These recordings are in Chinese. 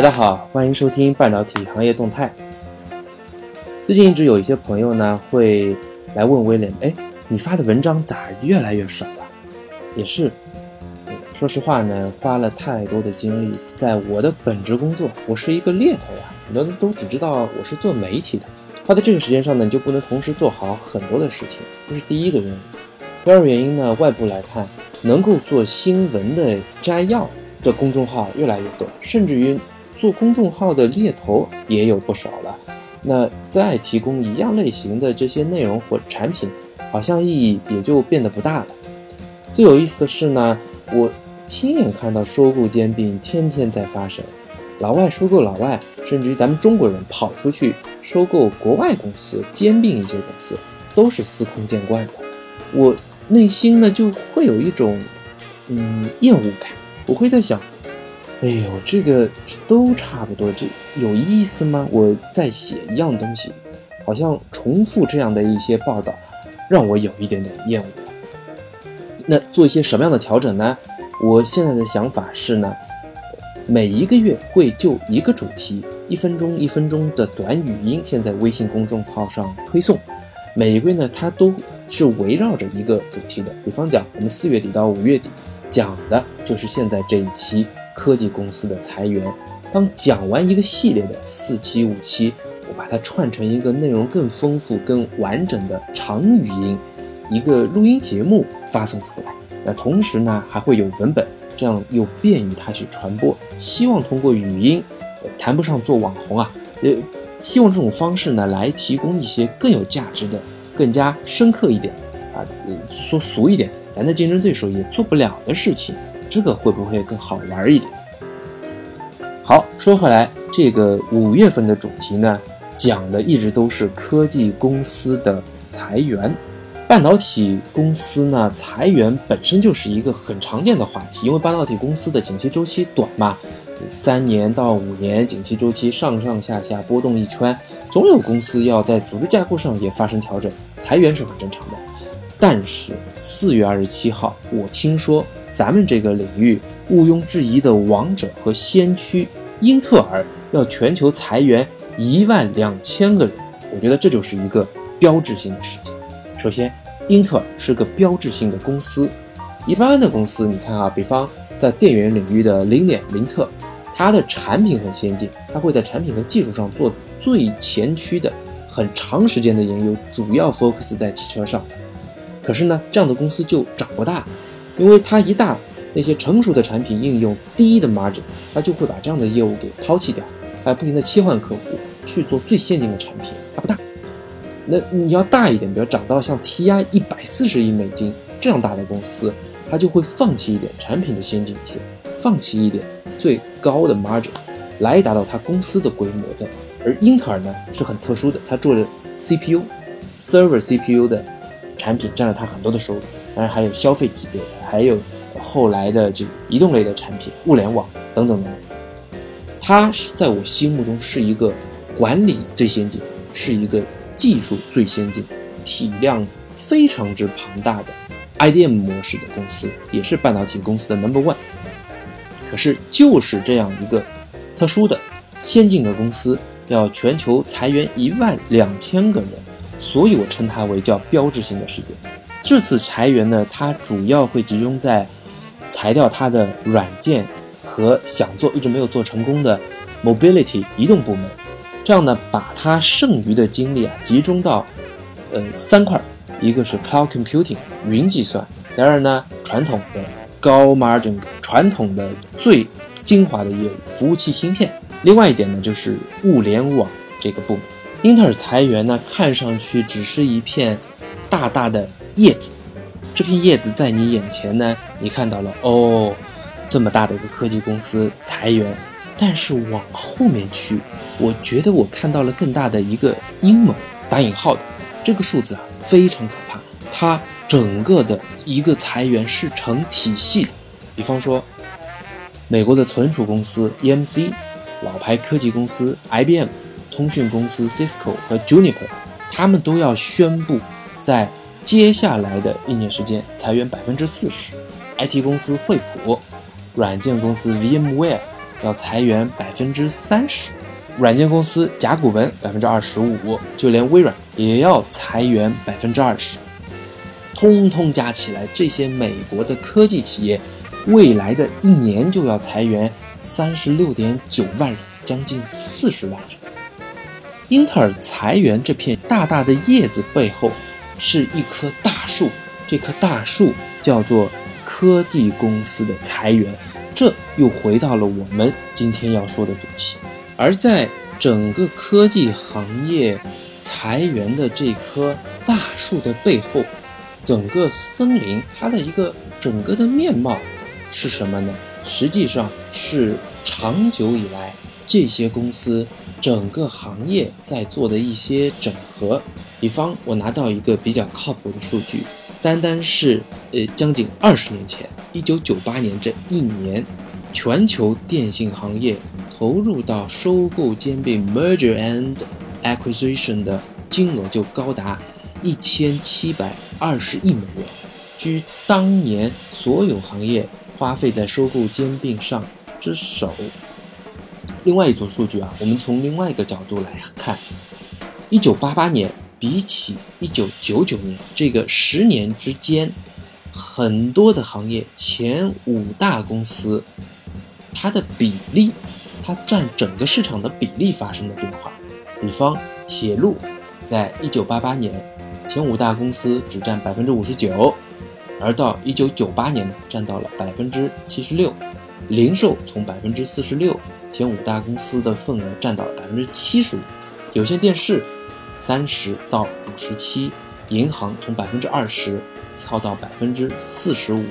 大家好，欢迎收听半导体行业动态。最近一直有一些朋友呢会来问威廉，哎，你发的文章咋越来越少了？也是，说实话呢，花了太多的精力在我的本职工作，我是一个猎头啊，很多人都只知道我是做媒体的，花在这个时间上呢，你就不能同时做好很多的事情，这是第一个原因。第二个原因呢，外部来看，能够做新闻的摘要的公众号越来越多，甚至于。做公众号的猎头也有不少了，那再提供一样类型的这些内容或产品，好像意义也就变得不大了。最有意思的是呢，我亲眼看到收购兼并天天在发生，老外收购老外，甚至于咱们中国人跑出去收购国外公司，兼并一些公司，都是司空见惯的。我内心呢就会有一种嗯厌恶感，我会在想。哎呦，这个都差不多，这有意思吗？我在写一样东西，好像重复这样的一些报道，让我有一点点厌恶。那做一些什么样的调整呢？我现在的想法是呢，每一个月会就一个主题，一分钟一分钟的短语音，现在微信公众号上推送。每一个月呢，它都是围绕着一个主题的。比方讲，我们四月底到五月底讲的就是现在这一期。科技公司的裁员，当讲完一个系列的四期五期，我把它串成一个内容更丰富、更完整的长语音，一个录音节目发送出来。那同时呢，还会有文本，这样又便于他去传播。希望通过语音，呃谈不上做网红啊，呃，希望这种方式呢，来提供一些更有价值的、更加深刻一点的啊，说俗一点，咱的竞争对手也做不了的事情。这个会不会更好玩一点？好，说回来，这个五月份的主题呢，讲的一直都是科技公司的裁员。半导体公司呢，裁员本身就是一个很常见的话题，因为半导体公司的景气周期短嘛，三年到五年景气周期上上下下波动一圈，总有公司要在组织架构上也发生调整，裁员是很正常的。但是四月二十七号，我听说。咱们这个领域毋庸置疑的王者和先驱英特尔要全球裁员一万两千个人，我觉得这就是一个标志性的事情。首先，英特尔是个标志性的公司，一般的公司，你看啊，比方在电源领域的零点零特，它的产品很先进，它会在产品和技术上做最前驱的很长时间的研究，主要 focus 在汽车上。可是呢，这样的公司就长不大。因为它一大那些成熟的产品应用低的 margin，它就会把这样的业务给抛弃掉，还不停的切换客户去做最先进的产品。它不大，那你要大一点，比如涨到像 TI 一百四十亿美金这样大的公司，它就会放弃一点产品的先进性，放弃一点最高的 margin，来达到它公司的规模的。而英特尔呢是很特殊的，它做的 CPU，server CPU 的产品占了它很多的收入。当然还有消费级别的，还有后来的这个移动类的产品、物联网等等等等。它是在我心目中是一个管理最先进，是一个技术最先进、体量非常之庞大的 IDM 模式的公司，也是半导体公司的 Number One。可是就是这样一个特殊的、先进的公司，要全球裁员一万两千个人，所以我称它为叫标志性的事件。这次裁员呢，它主要会集中在裁掉它的软件和想做一直没有做成功的 mobility 移动部门，这样呢，把它剩余的精力啊集中到呃三块，一个是 cloud computing 云计算，第二呢传统的高 margin 传统的最精华的业务服务器芯片，另外一点呢就是物联网这个部门。英特尔裁员呢，看上去只是一片大大的。叶子，这片叶子在你眼前呢，你看到了哦，这么大的一个科技公司裁员，但是往后面去，我觉得我看到了更大的一个阴谋，打引号的这个数字啊，非常可怕。它整个的一个裁员是成体系的，比方说，美国的存储公司 EMC，老牌科技公司 IBM，通讯公司 Cisco 和 Juniper，他们都要宣布在。接下来的一年时间，裁员百分之四十。IT 公司惠普、软件公司 VMware，要裁员百分之三十，软件公司甲骨文百分之二十五，就连微软也要裁员百分之二十。通通加起来，这些美国的科技企业未来的一年就要裁员三十六点九万人，将近四十万人。英特尔裁员这片大大的叶子背后，是一棵大树，这棵大树叫做科技公司的裁员。这又回到了我们今天要说的主题，而在整个科技行业裁员的这棵大树的背后。整个森林，它的一个整个的面貌是什么呢？实际上是长久以来这些公司整个行业在做的一些整合。比方，我拿到一个比较靠谱的数据，单单是呃将近二十年前，一九九八年这一年，全球电信行业投入到收购兼并 （merger and acquisition） 的金额就高达一千七百。二十亿美元，居当年所有行业花费在收购兼并上之首。另外一组数据啊，我们从另外一个角度来看，一九八八年比起一九九九年这个十年之间，很多的行业前五大公司，它的比例，它占整个市场的比例发生了变化。比方铁路，在一九八八年。前五大公司只占百分之五十九，而到一九九八年呢，占到了百分之七十六。零售从百分之四十六，前五大公司的份额占到了百分之七十五。有线电视三十到五十七，银行从百分之二十跳到百分之四十五，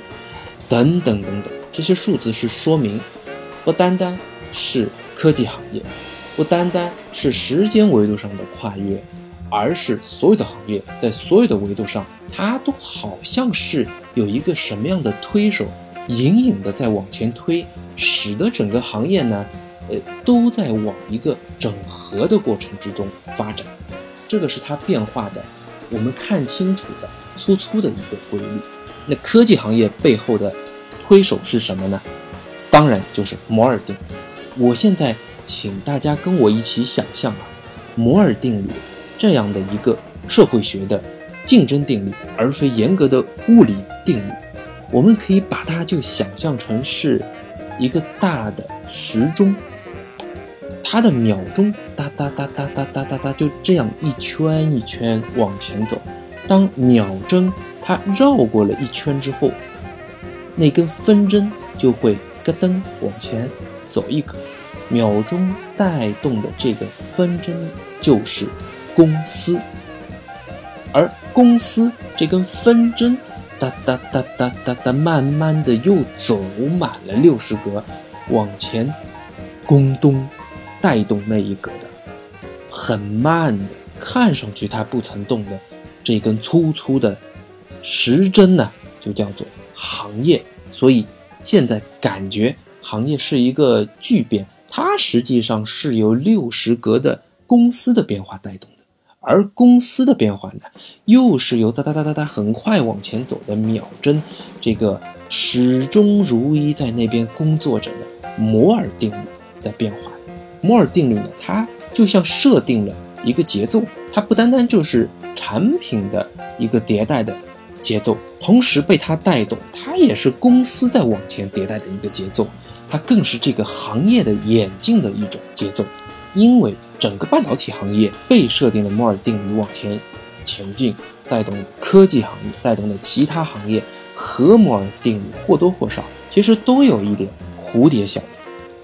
等等等等。这些数字是说明，不单单是科技行业，不单单是时间维度上的跨越。而是所有的行业在所有的维度上，它都好像是有一个什么样的推手，隐隐的在往前推，使得整个行业呢，呃，都在往一个整合的过程之中发展。这个是它变化的，我们看清楚的粗粗的一个规律。那科技行业背后的推手是什么呢？当然就是摩尔定律。我现在请大家跟我一起想象啊，摩尔定律。这样的一个社会学的竞争定律，而非严格的物理定律，我们可以把它就想象成是一个大的时钟，它的秒钟哒哒哒哒哒哒哒哒就这样一圈一圈往前走。当秒针它绕过了一圈之后，那根分针就会咯噔往前走一格，秒钟带动的这个分针就是。公司，而公司这根分针哒哒哒哒哒哒，慢慢的又走满了六十格，往前咚咚带动那一格的，很慢的，看上去它不曾动的这根粗粗的时针呢，就叫做行业。所以现在感觉行业是一个巨变，它实际上是由六十格的公司的变化带动的。而公司的变化呢，又是由哒哒哒哒哒很快往前走的秒针，这个始终如一在那边工作着的摩尔定律在变化。摩尔定律呢，它就像设定了一个节奏，它不单单就是产品的一个迭代的节奏，同时被它带动，它也是公司在往前迭代的一个节奏，它更是这个行业的演进的一种节奏。因为整个半导体行业被设定的摩尔定律往前前进，带动科技行业，带动的其他行业和摩尔定律或多或少其实都有一点蝴蝶效应。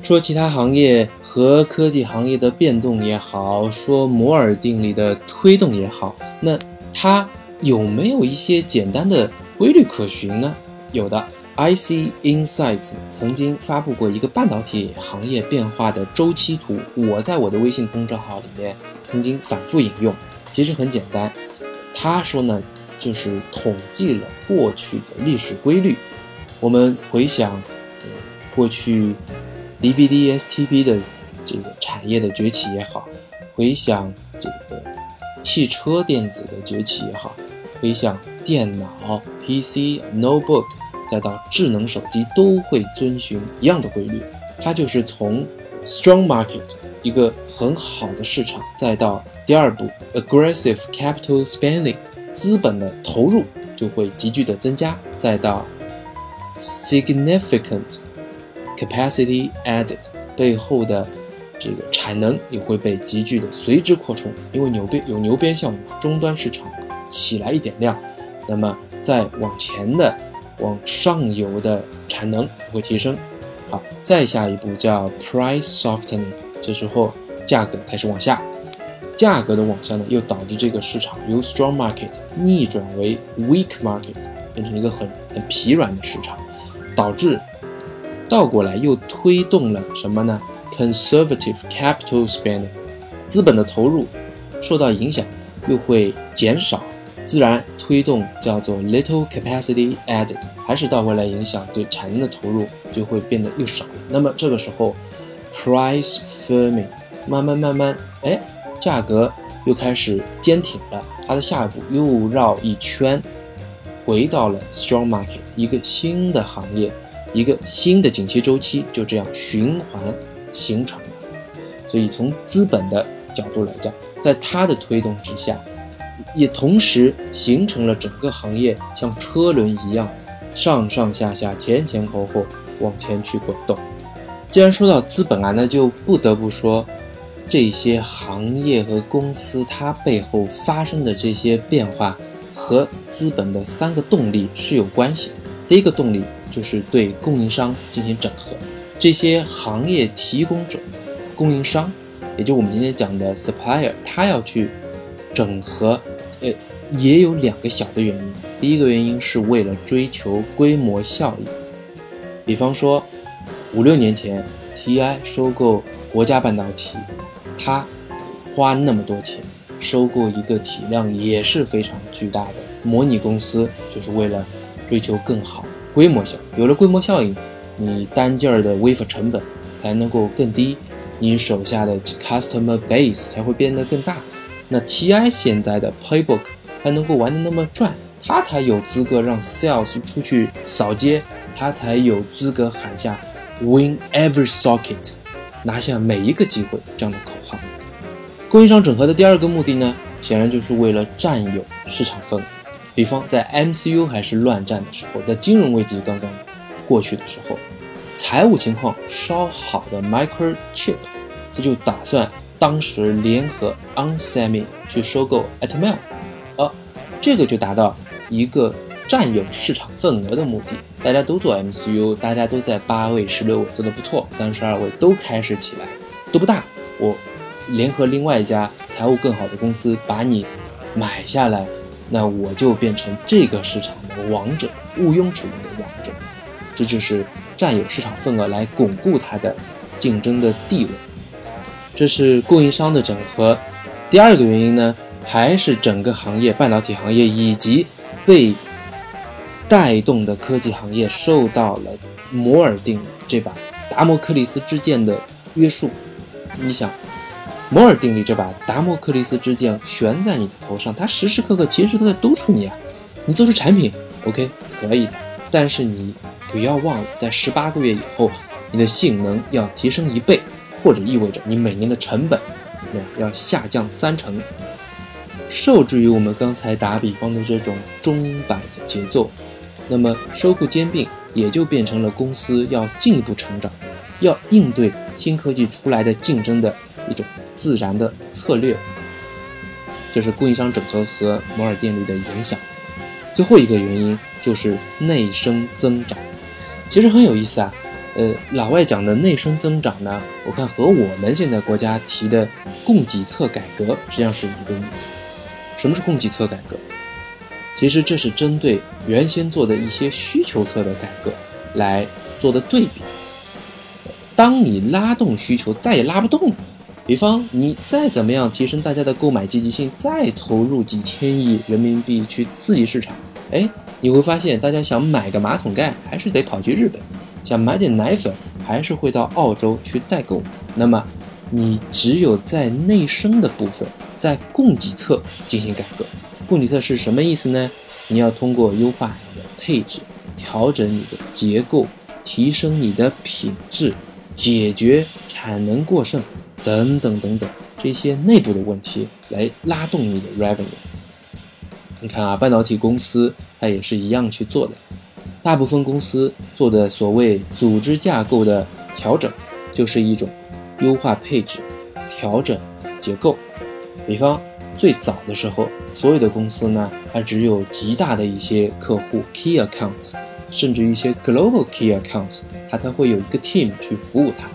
说其他行业和科技行业的变动也好，说摩尔定律的推动也好，那它有没有一些简单的规律可循呢？有的。IC Insights 曾经发布过一个半导体行业变化的周期图，我在我的微信公众号里面曾经反复引用。其实很简单，他说呢，就是统计了过去的历史规律。我们回想过去 DVD STP 的这个产业的崛起也好，回想这个汽车电子的崛起也好，回想电脑 PC Notebook。再到智能手机都会遵循一样的规律，它就是从 strong market 一个很好的市场，再到第二步 aggressive capital spending 资本的投入就会急剧的增加，再到 significant capacity added 背后的这个产能也会被急剧的随之扩充，因为牛鞭有牛鞭效应，终端市场起来一点量，那么再往前的往上游的产能也会提升。好，再下一步叫 price softening，这时候价格开始往下，价格的往下呢，又导致这个市场由 strong market 逆转为 weak market，变成一个很很疲软的市场，导致倒过来又推动了什么呢？conservative capital spending，资本的投入受到影响，又会减少。自然推动叫做 little capacity added，还是倒过来影响对产能的投入就会变得又少。那么这个时候 price firming，慢慢慢慢，哎，价格又开始坚挺了。它的下一步又绕一圈，回到了 strong market，一个新的行业，一个新的景气周期就这样循环形成了。所以从资本的角度来讲，在它的推动之下。也同时形成了整个行业像车轮一样，上上下下、前前后后往前去滚动。既然说到资本啊，那就不得不说这些行业和公司它背后发生的这些变化和资本的三个动力是有关系的。第一个动力就是对供应商进行整合，这些行业提供者、供应商，也就我们今天讲的 supplier，他要去整合。呃，也有两个小的原因。第一个原因是为了追求规模效益，比方说五六年前 TI 收购国家半导体，他花那么多钱收购一个体量也是非常巨大的模拟公司，就是为了追求更好规模效。有了规模效应，你单件儿的 w a f e 成本才能够更低，你手下的 customer base 才会变得更大。那 TI 现在的 playbook 还能够玩的那么转，他才有资格让 sales 出去扫街，他才有资格喊下 win every socket，拿下每一个机会这样的口号。供应商整合的第二个目的呢，显然就是为了占有市场份额。比方在 MCU 还是乱战的时候，在金融危机刚刚过去的时候，财务情况稍好的 Microchip，他就打算。当时联合 onsemi 去收购 Atmel，呃，这个就达到一个占有市场份额的目的。大家都做 MCU，大家都在八位、十六位做的不错，三十二位都开始起来，都不大。我联合另外一家财务更好的公司把你买下来，那我就变成这个市场的王者，毋庸置疑的王者。这就是占有市场份额来巩固它的竞争的地位。这是供应商的整合，第二个原因呢，还是整个行业半导体行业以及被带动的科技行业受到了摩尔定律这把达摩克利斯之剑的约束。你想，摩尔定律这把达摩克利斯之剑悬在你的头上，它时时刻刻其实都在督促你啊。你做出产品，OK，可以的，但是你不要忘了，在十八个月以后，你的性能要提升一倍。或者意味着你每年的成本要下降三成，受制于我们刚才打比方的这种中摆的节奏，那么收购兼并也就变成了公司要进一步成长，要应对新科技出来的竞争的一种自然的策略。这是供应商整合和摩尔定律的影响。最后一个原因就是内生增长，其实很有意思啊。呃，老外讲的内生增长呢，我看和我们现在国家提的供给侧改革实际上是一个意思。什么是供给侧改革？其实这是针对原先做的一些需求侧的改革来做的对比。当你拉动需求再也拉不动，比方你再怎么样提升大家的购买积极性，再投入几千亿人民币去刺激市场，哎，你会发现大家想买个马桶盖还是得跑去日本。想买点奶粉，还是会到澳洲去代购。那么，你只有在内生的部分，在供给侧进行改革。供给侧是什么意思呢？你要通过优化你的配置，调整你的结构，提升你的品质，解决产能过剩等等等等这些内部的问题来拉动你的 revenue。你看啊，半导体公司它也是一样去做的，大部分公司做的所谓组织架构的调整，就是一种优化配置、调整结构。比方最早的时候，所有的公司呢，它只有极大的一些客户 key accounts，甚至一些 global key accounts，它才会有一个 team 去服务它。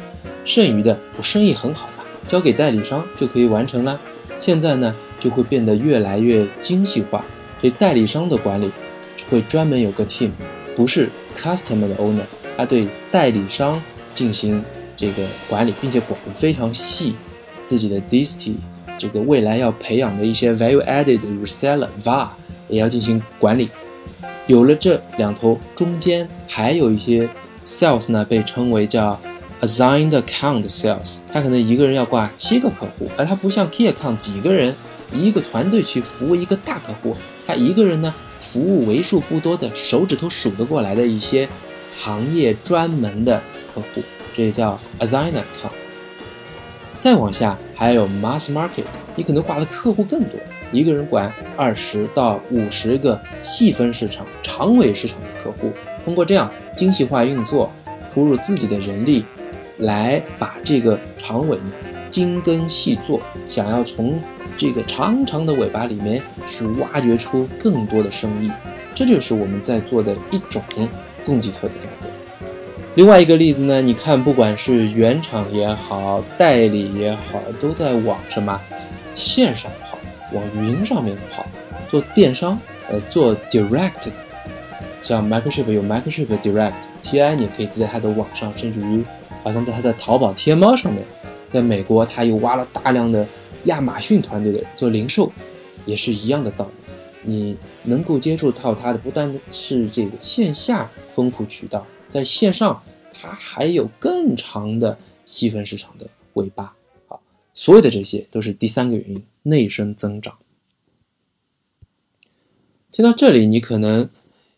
剩余的我生意很好，交给代理商就可以完成了。现在呢，就会变得越来越精细化。对代理商的管理会专门有个 team，不是 customer 的 owner，他对代理商进行这个管理，并且管得非常细。自己的 disty。这个未来要培养的一些 value added reseller，va 也要进行管理。有了这两头，中间还有一些 sales 呢，被称为叫 assigned account sales。他可能一个人要挂七个客户，而他不像 key account 几个人一个团队去服务一个大客户，他一个人呢服务为数不多的手指头数得过来的一些行业专门的客户，这也叫 assigned account。再往下还有 mass market，你可能挂的客户更多，一个人管二十到五十个细分市场、长尾市场的客户，通过这样精细化运作，投入自己的人力，来把这个长尾精耕细作，想要从这个长长的尾巴里面去挖掘出更多的生意，这就是我们在做的一种供给侧的改革。另外一个例子呢，你看，不管是原厂也好，代理也好，都在往什么线上跑，往云上面跑，做电商，呃，做 direct，像 Microchip 有 Microchip Direct，TI 你可以在它的网上，甚至于好像在他的淘宝、天猫上面，在美国，他又挖了大量的亚马逊团队的做零售，也是一样的道理。你能够接触到它的，不单是这个线下丰富渠道。在线上，它还有更长的细分市场的尾巴。好，所有的这些都是第三个原因，内生增长。听到这里，你可能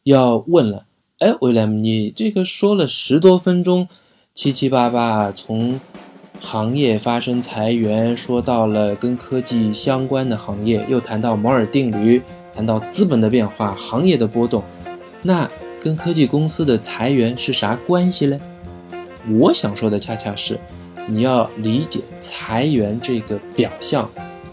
要问了：哎，威廉，你这个说了十多分钟，七七八八，从行业发生裁员，说到了跟科技相关的行业，又谈到摩尔定律，谈到资本的变化，行业的波动，那？跟科技公司的裁员是啥关系嘞？我想说的恰恰是，你要理解裁员这个表象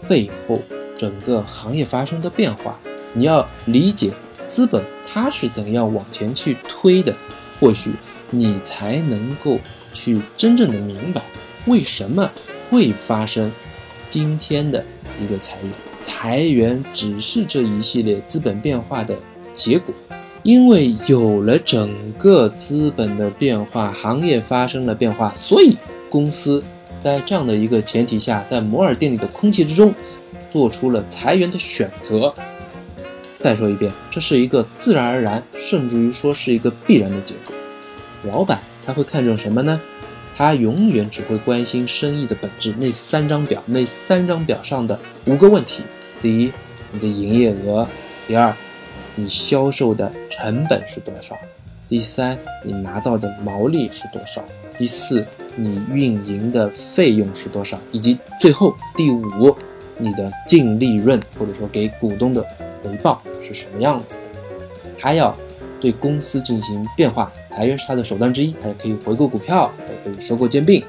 背后整个行业发生的变化，你要理解资本它是怎样往前去推的，或许你才能够去真正的明白为什么会发生今天的一个裁员。裁员只是这一系列资本变化的结果。因为有了整个资本的变化，行业发生了变化，所以公司在这样的一个前提下，在摩尔定律的空气之中，做出了裁员的选择。再说一遍，这是一个自然而然，甚至于说是一个必然的结果。老板他会看重什么呢？他永远只会关心生意的本质，那三张表，那三张表上的五个问题：第一，你的营业额；第二，你销售的成本是多少？第三，你拿到的毛利是多少？第四，你运营的费用是多少？以及最后第五，你的净利润或者说给股东的回报是什么样子的？他要对公司进行变化，裁员是他的手段之一，他也可以回购股票，也可以收购兼并，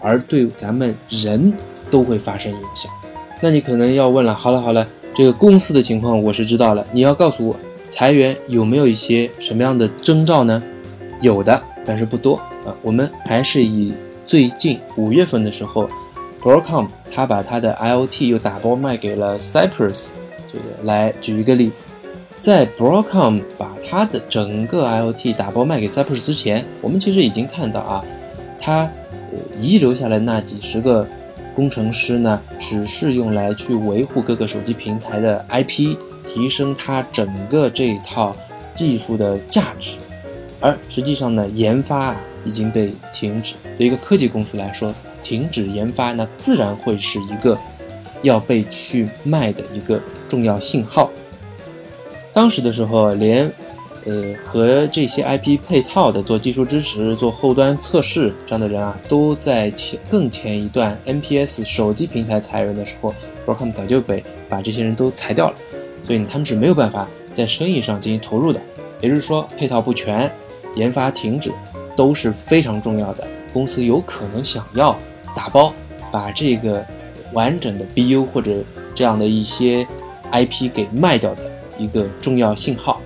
而对咱们人都会发生影响。那你可能要问了，好了好了。这个公司的情况我是知道了，你要告诉我裁员有没有一些什么样的征兆呢？有的，但是不多啊。我们还是以最近五月份的时候，Broadcom 他把他的 IoT 又打包卖给了 Cypress，这个来举一个例子。在 Broadcom 把它的整个 IoT 打包卖给 Cypress 之前，我们其实已经看到啊，它呃遗留下来那几十个。工程师呢，只是用来去维护各个手机平台的 IP，提升它整个这一套技术的价值，而实际上呢，研发已经被停止。对一个科技公司来说，停止研发，那自然会是一个要被去卖的一个重要信号。当时的时候，连呃，和这些 IP 配套的做技术支持、做后端测试这样的人啊，都在前更前一段 NPS 手机平台裁员的时候，Broadcom 早就被把这些人都裁掉了，所以他们是没有办法在生意上进行投入的。也就是说，配套不全、研发停止都是非常重要的。公司有可能想要打包把这个完整的 BU 或者这样的一些 IP 给卖掉的一个重要信号。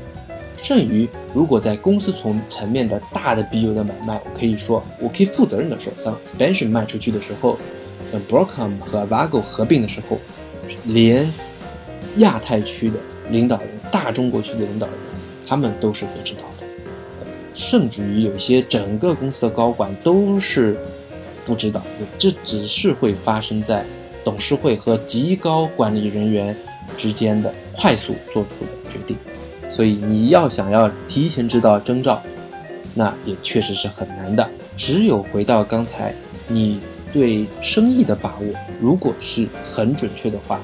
剩余，如果在公司从层面的大的 BU 的买卖，我可以说，我可以负责任的说，像 Spansion 卖出去的时候，像 Broadcom 和 Avago 合并的时候，连亚太区的领导人、大中国区的领导人，他们都是不知道的，甚至于有些整个公司的高管都是不知道的，这只是会发生在董事会和极高管理人员之间的快速做出的决定。所以你要想要提前知道征兆，那也确实是很难的。只有回到刚才，你对生意的把握，如果是很准确的话，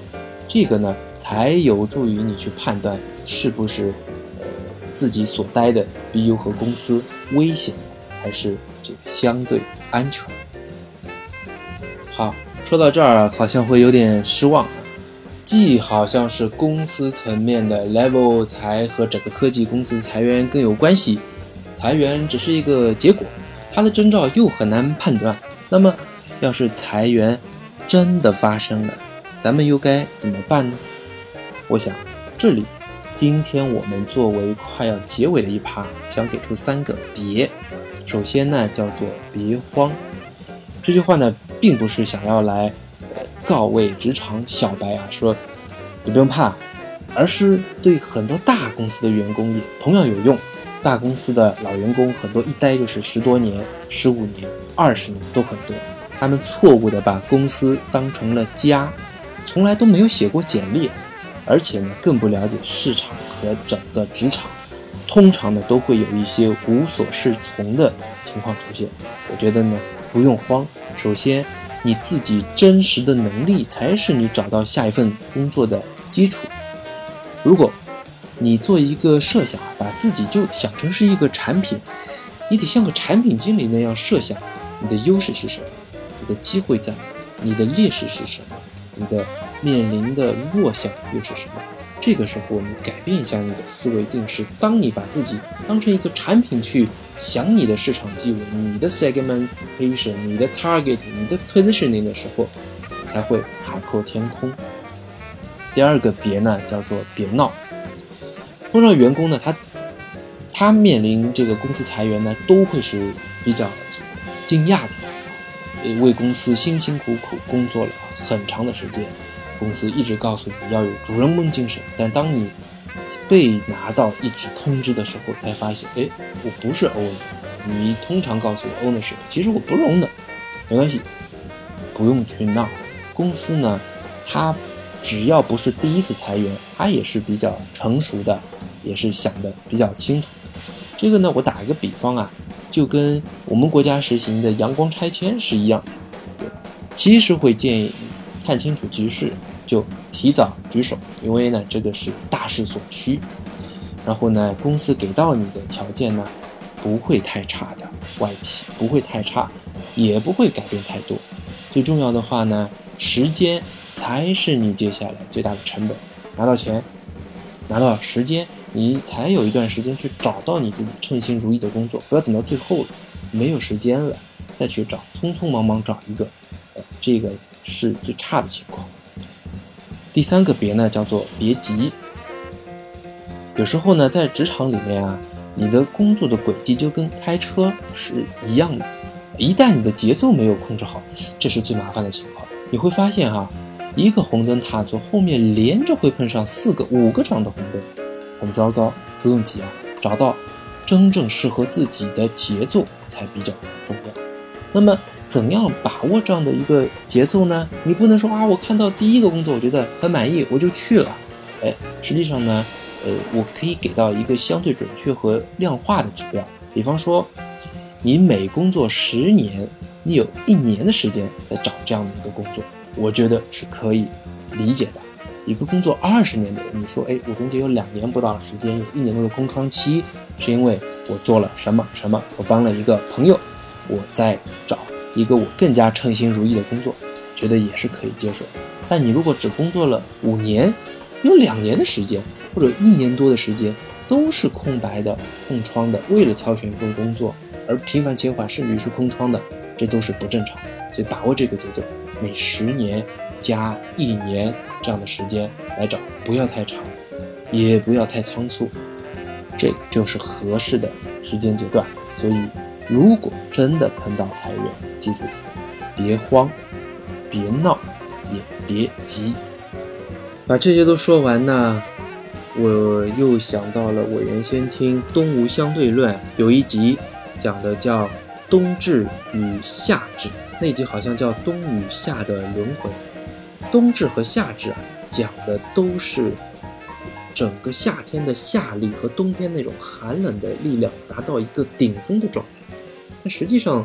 这个呢才有助于你去判断是不是呃自己所待的 BU 和公司危险，还是这个相对安全。好，说到这儿好像会有点失望。既好像是公司层面的 level 裁和整个科技公司裁员更有关系，裁员只是一个结果，它的征兆又很难判断。那么，要是裁员真的发生了，咱们又该怎么办呢？我想，这里今天我们作为快要结尾的一趴，想给出三个别。首先呢，叫做别慌。这句话呢，并不是想要来。告慰职场小白啊，说你不用怕，而是对很多大公司的员工也同样有用。大公司的老员工很多一待就是十多年、十五年、二十年都很多，他们错误的把公司当成了家，从来都没有写过简历，而且呢更不了解市场和整个职场，通常呢都会有一些无所适从的情况出现。我觉得呢不用慌，首先。你自己真实的能力才是你找到下一份工作的基础。如果你做一个设想，把自己就想成是一个产品，你得像个产品经理那样设想，你的优势是什么？你的机会在哪？你的劣势是什么？你的面临的弱项又是什么？这个时候，你改变一下你的思维定式。当你把自己当成一个产品去想你的市场机会、你的 segmentation、你的 targeting、你的 positioning 的时候，才会海阔天空。第二个别呢，叫做别闹。通常员工呢，他他面临这个公司裁员呢，都会是比较惊讶的，为公司辛辛苦苦工作了很长的时间。公司一直告诉你要有主人翁精神，但当你被拿到一纸通知的时候，才发现，哎，我不是 owner。你通常告诉我 ownership，其实我不是 owner。没关系，不用去闹。公司呢，它只要不是第一次裁员，它也是比较成熟的，也是想的比较清楚。这个呢，我打一个比方啊，就跟我们国家实行的阳光拆迁是一样的。对其实会建议。看清楚局势，就提早举手，因为呢，这个是大势所趋。然后呢，公司给到你的条件呢，不会太差的，外企不会太差，也不会改变太多。最重要的话呢，时间才是你接下来最大的成本。拿到钱，拿到时间，你才有一段时间去找到你自己称心如意的工作。不要等到最后了，没有时间了再去找，匆匆忙忙找一个，这个。是最差的情况。第三个别呢，叫做别急。有时候呢，在职场里面啊，你的工作的轨迹就跟开车是一样的，一旦你的节奏没有控制好，这是最麻烦的情况。你会发现哈，一个红灯踏错，后面连着会碰上四个、五个这样的红灯，很糟糕。不用急啊，找到真正适合自己的节奏才比较重要。那么。怎样把握这样的一个节奏呢？你不能说啊，我看到第一个工作，我觉得很满意，我就去了。哎，实际上呢，呃，我可以给到一个相对准确和量化的指标。比方说，你每工作十年，你有一年的时间在找这样的一个工作，我觉得是可以理解的。一个工作二十年的人，你说，哎，我中间有两年不到的时间，有一年多的空窗期，是因为我做了什么什么？我帮了一个朋友，我在找一个我更加称心如意的工作，觉得也是可以接受。但你如果只工作了五年，有两年的时间或者一年多的时间都是空白的、空窗的，为了挑选一份工作而频繁切换，甚至于是空窗的，这都是不正常。所以把握这个节奏，每十年。加一年这样的时间来找，不要太长，也不要太仓促，这就是合适的时间阶段。所以，如果真的碰到裁员，记住，别慌，别闹，也别急。把这些都说完呢，我又想到了我原先听《东吴相对论》有一集讲的叫“冬至与夏至”，那集好像叫“冬与夏的轮回”。冬至和夏至啊，讲的都是整个夏天的夏力和冬天那种寒冷的力量达到一个顶峰的状态。但实际上，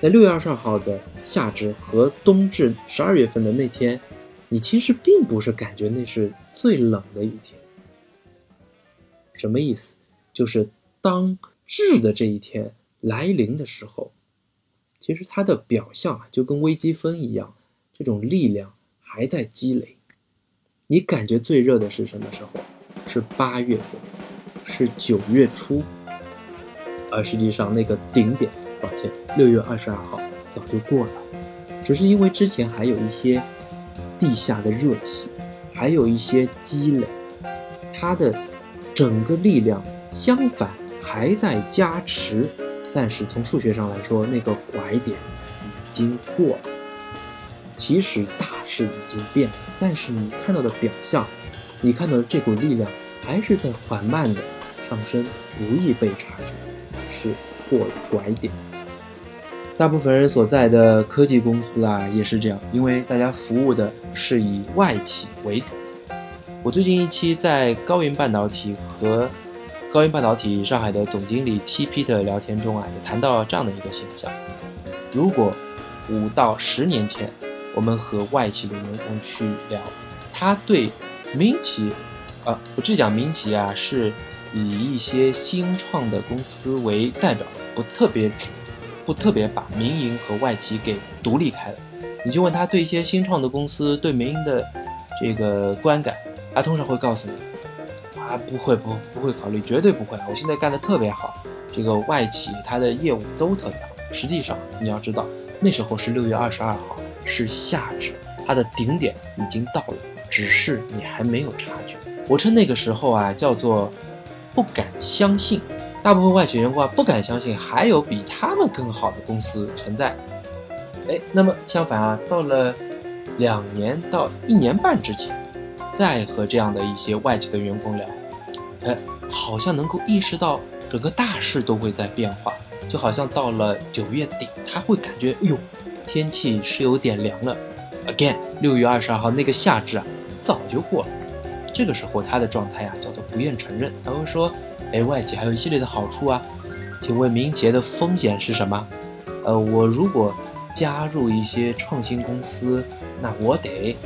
在六月二十二号的夏至和冬至十二月份的那天，你其实并不是感觉那是最冷的一天。什么意思？就是当至的这一天来临的时候，其实它的表象啊，就跟微积分一样，这种力量。还在积累，你感觉最热的是什么时候？是八月份，是九月初，而实际上那个顶点，抱歉，六月二十二号早就过了，只是因为之前还有一些地下的热气，还有一些积累，它的整个力量相反还在加持，但是从数学上来说，那个拐点已经过了，其实大。势已经变了，但是你看到的表象，你看到的这股力量还是在缓慢的上升，不易被察觉，是过了拐点。大部分人所在的科技公司啊，也是这样，因为大家服务的是以外企为主。我最近一期在高云半导体和高云半导体上海的总经理 TP 的聊天中啊，也谈到了这样的一个现象：如果五到十年前。我们和外企的员工去聊，他对民企，呃，我只讲民企啊，是以一些新创的公司为代表的，不特别指，不特别把民营和外企给独立开了。你就问他对一些新创的公司对民营的这个观感，他通常会告诉你，啊，不会不不会考虑，绝对不会啊我现在干的特别好，这个外企它的业务都特别好。实际上你要知道，那时候是六月二十二号。是夏至，它的顶点已经到了，只是你还没有察觉。我称那个时候啊叫做不敢相信。大部分外企员工啊不敢相信还有比他们更好的公司存在。哎，那么相反啊，到了两年到一年半之前，再和这样的一些外企的员工聊，哎，好像能够意识到整个大势都会在变化，就好像到了九月底，他会感觉，哎呦。天气是有点凉了，again，六月二十二号那个夏至啊，早就过了。这个时候他的状态啊，叫做不愿承认。他会说：“哎，外企还有一系列的好处啊，请问民营企业的风险是什么？呃，我如果加入一些创新公司，那我得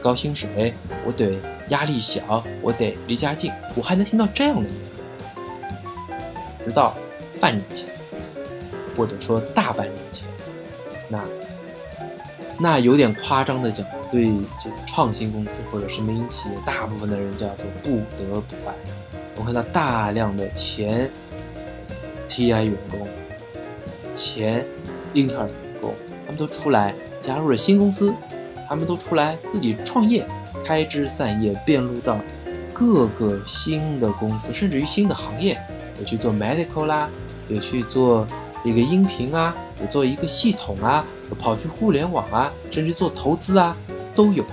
高薪水，我得压力小，我得离家近，我还能听到这样的言论。直到半年前，或者说大半年前，那。”那有点夸张的讲，对这个创新公司或者是民营企业，大部分的人叫做不得不爱。我看到大量的前 TI 员工、前 intern 员工，他们都出来加入了新公司，他们都出来自己创业，开枝散叶，遍路到各个新的公司，甚至于新的行业，有去做 medical 啦，有去做一个音频啊，有做一个系统啊。有跑去互联网啊，甚至做投资啊，都有。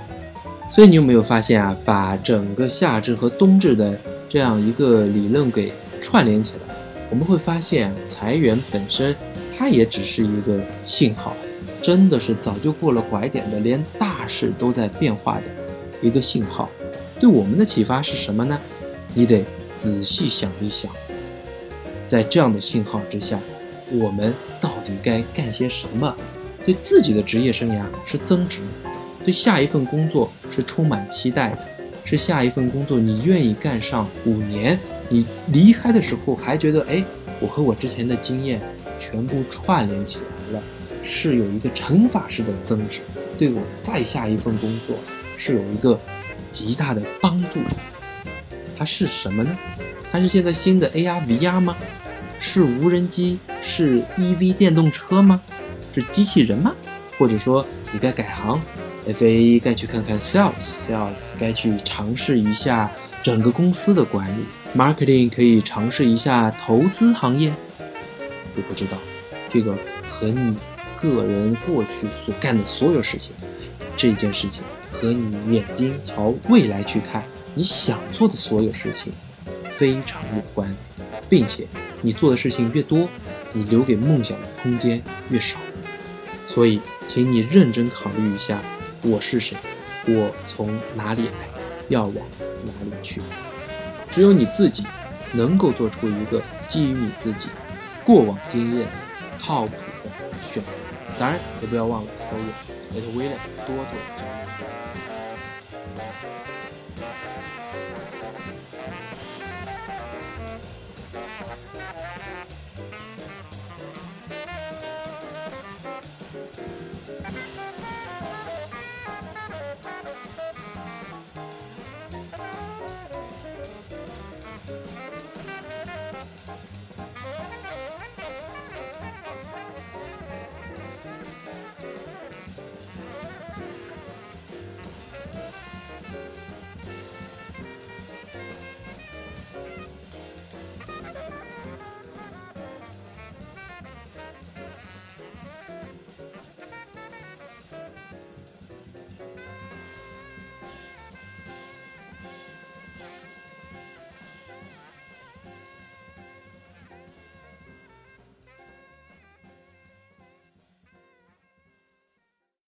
所以你有没有发现啊？把整个夏至和冬至的这样一个理论给串联起来，我们会发现裁员本身它也只是一个信号，真的是早就过了拐点的，连大势都在变化的一个信号。对我们的启发是什么呢？你得仔细想一想，在这样的信号之下，我们到底该干些什么？对自己的职业生涯是增值，对下一份工作是充满期待的，是下一份工作你愿意干上五年，你离开的时候还觉得，哎，我和我之前的经验全部串联起来了，是有一个乘法式的增值，对我再下一份工作是有一个极大的帮助。它是什么呢？它是现在新的 AR、VR 吗？是无人机？是 EV 电动车吗？是机器人吗？或者说你该改行，FA 该去看看 Sales，Sales 该去尝试一下整个公司的管理，Marketing 可以尝试一下投资行业。我不知道，这个和你个人过去所干的所有事情，这件事情和你眼睛朝未来去看。你想做的所有事情非常有关，并且你做的事情越多，你留给梦想的空间越少。所以，请你认真考虑一下：我是谁？我从哪里来？要往哪里去？只有你自己能够做出一个基于你自己过往经验靠谱的选择。当然，也不要忘了，还有，也是为了多做。